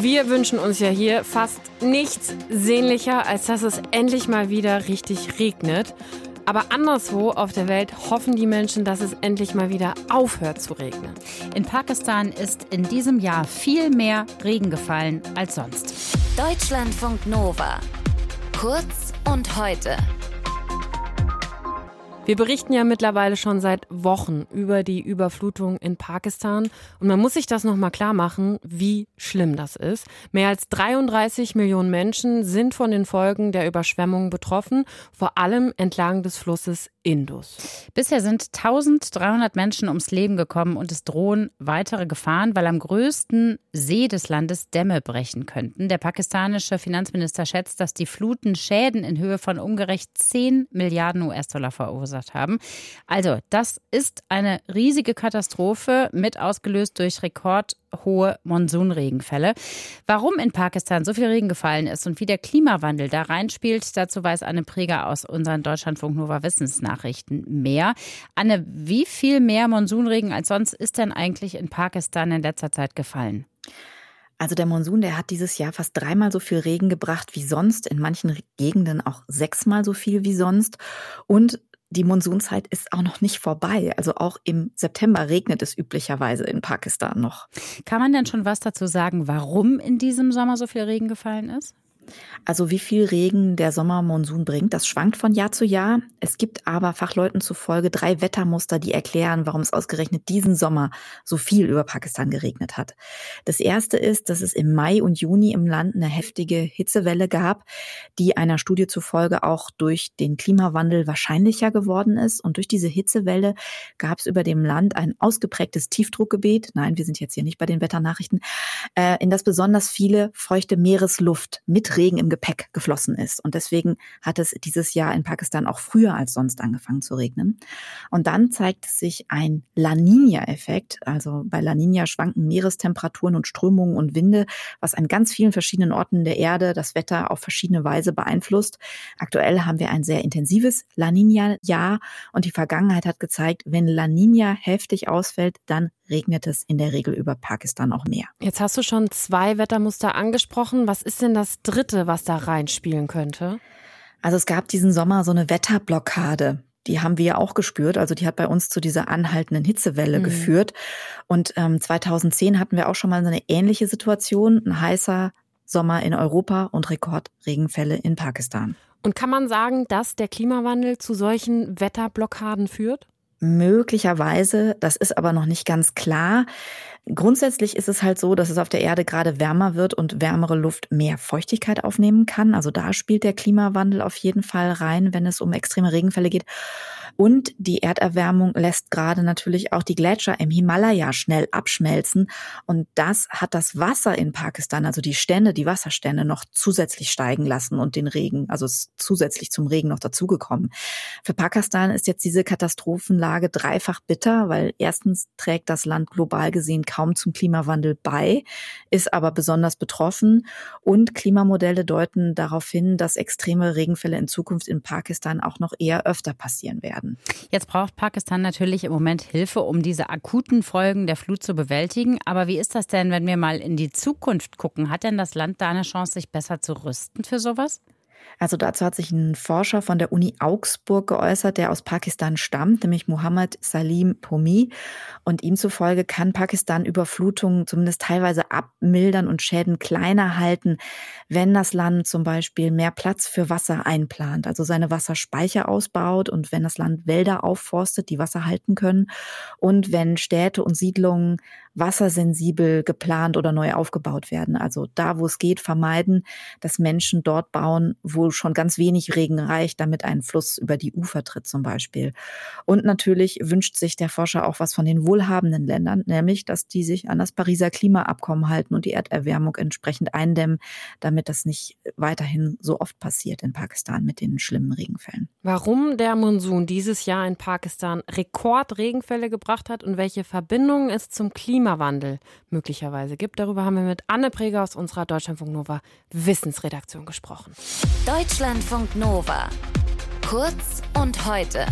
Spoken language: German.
Wir wünschen uns ja hier fast nichts sehnlicher, als dass es endlich mal wieder richtig regnet. Aber anderswo auf der Welt hoffen die Menschen, dass es endlich mal wieder aufhört zu regnen. In Pakistan ist in diesem Jahr viel mehr Regen gefallen als sonst. Deutschlandfunk Nova. Kurz und heute. Wir berichten ja mittlerweile schon seit Wochen über die Überflutung in Pakistan und man muss sich das nochmal klar machen, wie schlimm das ist. Mehr als 33 Millionen Menschen sind von den Folgen der Überschwemmung betroffen, vor allem entlang des Flusses Indus. Bisher sind 1300 Menschen ums Leben gekommen und es drohen weitere Gefahren, weil am größten See des Landes Dämme brechen könnten. Der pakistanische Finanzminister schätzt, dass die Fluten Schäden in Höhe von ungerecht 10 Milliarden US-Dollar verursacht haben. Also, das ist eine riesige Katastrophe mit ausgelöst durch Rekord hohe Monsunregenfälle. Warum in Pakistan so viel Regen gefallen ist und wie der Klimawandel da reinspielt, dazu weiß Anne Preger aus unseren Deutschlandfunk Nova Wissensnachrichten mehr. Anne, wie viel mehr Monsunregen als sonst ist denn eigentlich in Pakistan in letzter Zeit gefallen? Also der Monsun, der hat dieses Jahr fast dreimal so viel Regen gebracht wie sonst, in manchen Gegenden auch sechsmal so viel wie sonst. Und die Monsunzeit ist auch noch nicht vorbei. Also auch im September regnet es üblicherweise in Pakistan noch. Kann man denn schon was dazu sagen, warum in diesem Sommer so viel Regen gefallen ist? Also wie viel Regen der Sommermonsun bringt, das schwankt von Jahr zu Jahr. Es gibt aber Fachleuten zufolge drei Wettermuster, die erklären, warum es ausgerechnet diesen Sommer so viel über Pakistan geregnet hat. Das erste ist, dass es im Mai und Juni im Land eine heftige Hitzewelle gab, die einer Studie zufolge auch durch den Klimawandel wahrscheinlicher geworden ist. Und durch diese Hitzewelle gab es über dem Land ein ausgeprägtes Tiefdruckgebiet. Nein, wir sind jetzt hier nicht bei den Wetternachrichten, äh, in das besonders viele feuchte Meeresluft mit Regen im Gepäck geflossen ist. Und deswegen hat es dieses Jahr in Pakistan auch früher als sonst angefangen zu regnen. Und dann zeigt sich ein La Nina-Effekt. Also bei La Nina schwanken Meerestemperaturen und Strömungen und Winde, was an ganz vielen verschiedenen Orten der Erde das Wetter auf verschiedene Weise beeinflusst. Aktuell haben wir ein sehr intensives La Nina-Jahr und die Vergangenheit hat gezeigt, wenn La Nina heftig ausfällt, dann regnet es in der Regel über Pakistan auch mehr. Jetzt hast du schon zwei Wettermuster angesprochen. Was ist denn das dritte, was da reinspielen könnte? Also es gab diesen Sommer so eine Wetterblockade. Die haben wir ja auch gespürt. Also die hat bei uns zu dieser anhaltenden Hitzewelle mhm. geführt. Und ähm, 2010 hatten wir auch schon mal so eine ähnliche Situation. Ein heißer Sommer in Europa und Rekordregenfälle in Pakistan. Und kann man sagen, dass der Klimawandel zu solchen Wetterblockaden führt? Möglicherweise, das ist aber noch nicht ganz klar. Grundsätzlich ist es halt so, dass es auf der Erde gerade wärmer wird und wärmere Luft mehr Feuchtigkeit aufnehmen kann. Also da spielt der Klimawandel auf jeden Fall rein, wenn es um extreme Regenfälle geht. Und die Erderwärmung lässt gerade natürlich auch die Gletscher im Himalaya schnell abschmelzen. Und das hat das Wasser in Pakistan, also die Stände, die Wasserstände noch zusätzlich steigen lassen und den Regen, also ist zusätzlich zum Regen noch dazugekommen. Für Pakistan ist jetzt diese Katastrophenlage dreifach bitter, weil erstens trägt das Land global gesehen kaum zum Klimawandel bei, ist aber besonders betroffen. Und Klimamodelle deuten darauf hin, dass extreme Regenfälle in Zukunft in Pakistan auch noch eher öfter passieren werden werden. Jetzt braucht Pakistan natürlich im Moment Hilfe, um diese akuten Folgen der Flut zu bewältigen. Aber wie ist das denn, wenn wir mal in die Zukunft gucken? Hat denn das Land da eine Chance, sich besser zu rüsten für sowas? Also dazu hat sich ein Forscher von der Uni Augsburg geäußert, der aus Pakistan stammt, nämlich Muhammad Salim Pomi. Und ihm zufolge kann Pakistan Überflutungen zumindest teilweise abmildern und Schäden kleiner halten, wenn das Land zum Beispiel mehr Platz für Wasser einplant, also seine Wasserspeicher ausbaut und wenn das Land Wälder aufforstet, die Wasser halten können und wenn Städte und Siedlungen wassersensibel geplant oder neu aufgebaut werden. Also da, wo es geht, vermeiden, dass Menschen dort bauen, wo schon ganz wenig Regen reicht, damit ein Fluss über die Ufer tritt zum Beispiel. Und natürlich wünscht sich der Forscher auch was von den wohlhabenden Ländern, nämlich, dass die sich an das Pariser Klimaabkommen halten und die Erderwärmung entsprechend eindämmen, damit das nicht weiterhin so oft passiert in Pakistan mit den schlimmen Regenfällen. Warum der Monsun dieses Jahr in Pakistan Rekordregenfälle gebracht hat und welche Verbindungen es zum Klima Klimawandel möglicherweise gibt. Darüber haben wir mit Anne Preger aus unserer Deutschlandfunk Nova Wissensredaktion gesprochen. Deutschlandfunk Nova. Kurz und heute.